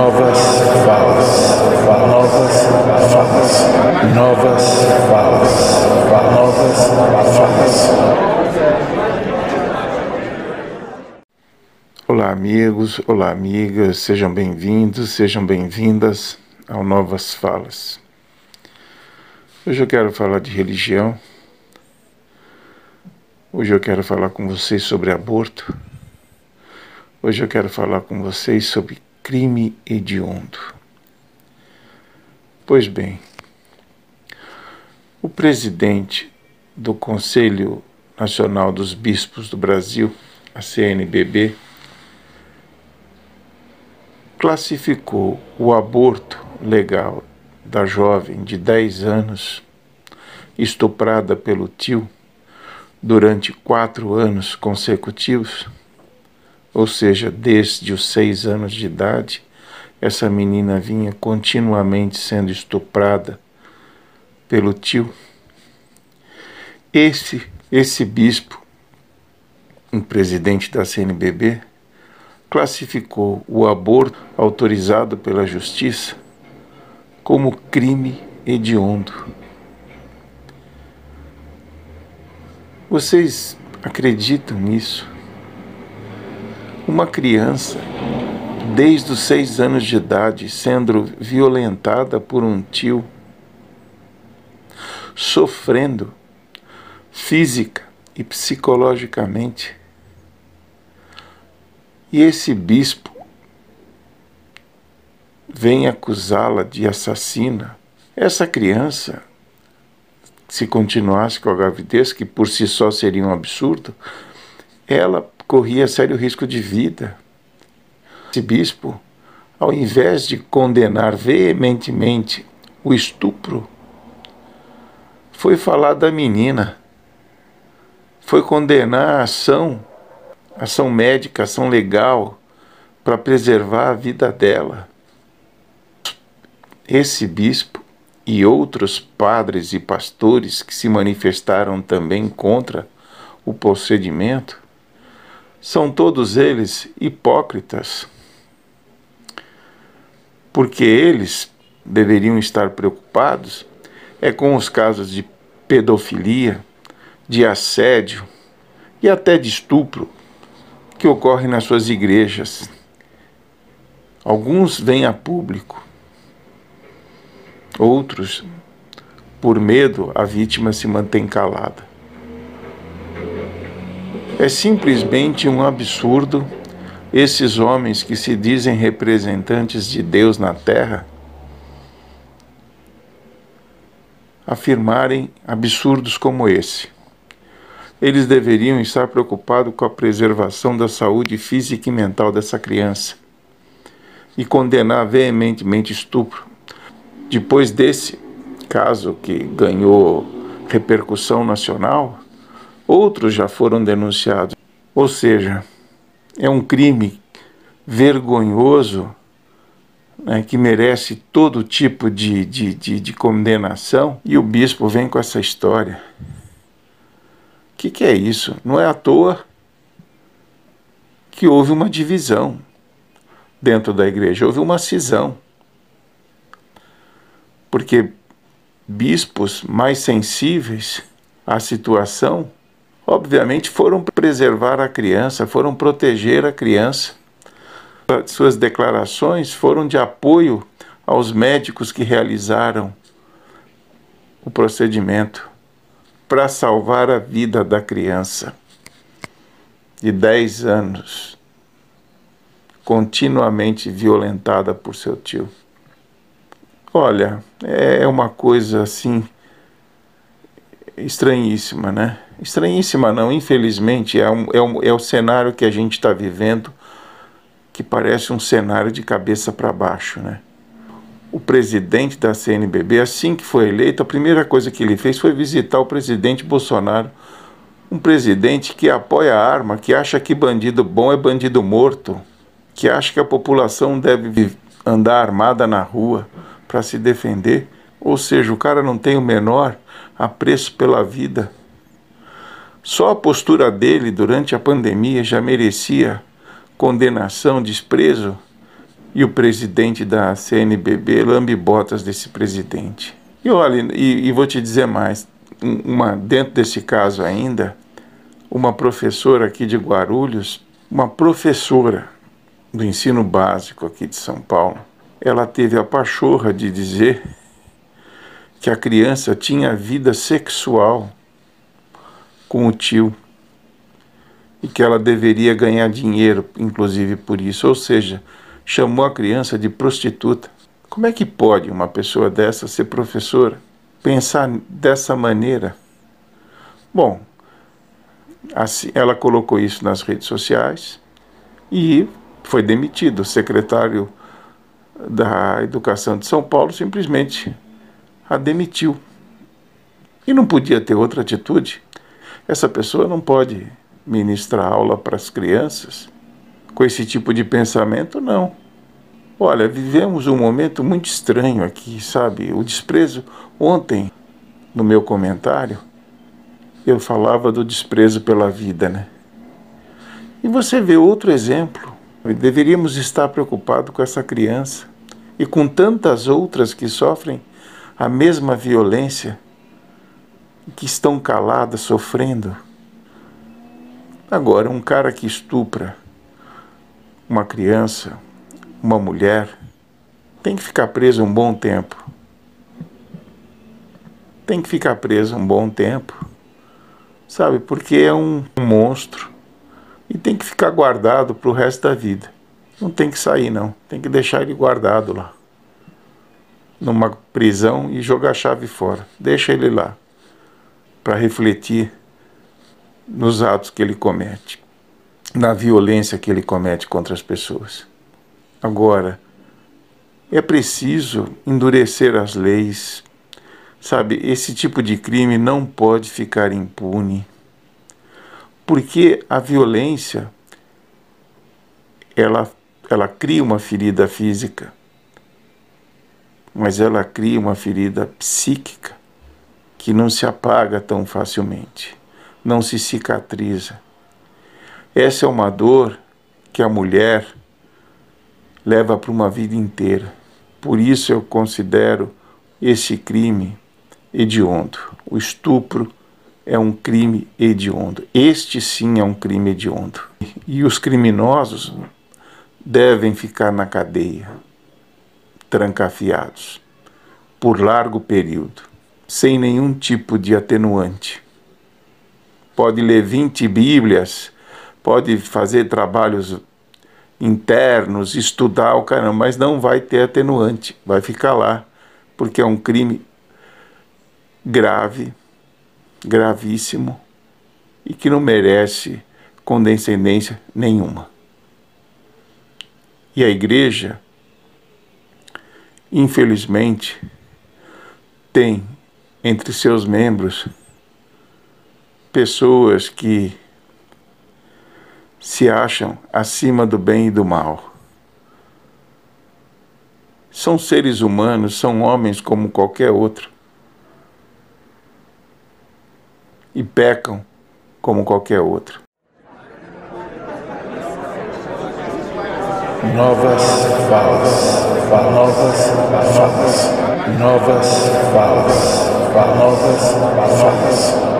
Novas falas, novas falas, novas falas, novas falas. Olá, amigos, olá, amigas, sejam bem-vindos, sejam bem-vindas ao Novas Falas. Hoje eu quero falar de religião. Hoje eu quero falar com vocês sobre aborto. Hoje eu quero falar com vocês sobre crime hediondo. Pois bem, o presidente do Conselho Nacional dos Bispos do Brasil, a CNBB, classificou o aborto legal da jovem de 10 anos, estuprada pelo tio durante quatro anos consecutivos ou seja, desde os seis anos de idade, essa menina vinha continuamente sendo estuprada pelo tio. Esse, esse bispo, um presidente da CNBB, classificou o aborto autorizado pela justiça como crime hediondo. Vocês acreditam nisso? Uma criança, desde os seis anos de idade, sendo violentada por um tio, sofrendo física e psicologicamente. E esse bispo vem acusá-la de assassina. Essa criança, se continuasse com a gravidez, que por si só seria um absurdo, ela corria sério risco de vida. Esse bispo, ao invés de condenar veementemente o estupro, foi falar da menina, foi condenar a ação, ação médica, ação legal, para preservar a vida dela. Esse bispo e outros padres e pastores que se manifestaram também contra o procedimento são todos eles hipócritas, porque eles deveriam estar preocupados é com os casos de pedofilia, de assédio e até de estupro que ocorrem nas suas igrejas. Alguns vêm a público, outros, por medo, a vítima se mantém calada. É simplesmente um absurdo esses homens que se dizem representantes de Deus na terra afirmarem absurdos como esse. Eles deveriam estar preocupados com a preservação da saúde física e mental dessa criança e condenar veementemente estupro. Depois desse caso que ganhou repercussão nacional, Outros já foram denunciados. Ou seja, é um crime vergonhoso né, que merece todo tipo de, de, de, de, condenação e o bispo vem com essa história. O que, que é isso? Não é à toa que houve uma divisão dentro da igreja, houve uma cisão. Porque bispos mais sensíveis à situação obviamente foram preservar a criança, foram proteger a criança. Suas declarações foram de apoio aos médicos que realizaram o procedimento para salvar a vida da criança de 10 anos, continuamente violentada por seu tio. Olha, é uma coisa assim estranhíssima, né? Estranhíssima não, infelizmente, é, um, é, um, é o cenário que a gente está vivendo que parece um cenário de cabeça para baixo, né? O presidente da CNBB, assim que foi eleito, a primeira coisa que ele fez foi visitar o presidente Bolsonaro, um presidente que apoia a arma, que acha que bandido bom é bandido morto, que acha que a população deve andar armada na rua para se defender, ou seja, o cara não tem o menor apreço pela vida. Só a postura dele durante a pandemia já merecia condenação, desprezo e o presidente da CNBB lambe botas desse presidente. E olha, e, e vou te dizer mais, uma, dentro desse caso ainda, uma professora aqui de Guarulhos, uma professora do ensino básico aqui de São Paulo, ela teve a pachorra de dizer que a criança tinha vida sexual com o tio e que ela deveria ganhar dinheiro, inclusive por isso, ou seja, chamou a criança de prostituta. Como é que pode uma pessoa dessa ser professora? Pensar dessa maneira? Bom, assim, ela colocou isso nas redes sociais e foi demitido. O secretário da Educação de São Paulo simplesmente a demitiu. E não podia ter outra atitude. Essa pessoa não pode ministrar aula para as crianças com esse tipo de pensamento, não. Olha, vivemos um momento muito estranho aqui, sabe? O desprezo. Ontem, no meu comentário, eu falava do desprezo pela vida, né? E você vê outro exemplo. Deveríamos estar preocupados com essa criança e com tantas outras que sofrem a mesma violência, que estão caladas, sofrendo. Agora, um cara que estupra uma criança, uma mulher, tem que ficar preso um bom tempo. Tem que ficar preso um bom tempo, sabe? Porque é um monstro e tem que ficar guardado para o resto da vida. Não tem que sair, não. Tem que deixar ele guardado lá, numa prisão e jogar a chave fora. Deixa ele lá, para refletir nos atos que ele comete, na violência que ele comete contra as pessoas. Agora, é preciso endurecer as leis, sabe? Esse tipo de crime não pode ficar impune, porque a violência ela, ela cria uma ferida física, mas ela cria uma ferida psíquica que não se apaga tão facilmente não se cicatriza. Essa é uma dor que a mulher leva para uma vida inteira. Por isso eu considero esse crime hediondo. O estupro é um crime hediondo. Este sim é um crime hediondo. E os criminosos devem ficar na cadeia, trancafiados, por largo período, sem nenhum tipo de atenuante pode ler 20 Bíblias, pode fazer trabalhos internos, estudar o caramba, mas não vai ter atenuante, vai ficar lá, porque é um crime grave, gravíssimo e que não merece condescendência nenhuma. E a igreja, infelizmente, tem entre seus membros pessoas que se acham acima do bem e do mal. São seres humanos, são homens como qualquer outro. E pecam como qualquer outro. Novas falas, novas falas, novas falas, novas falas.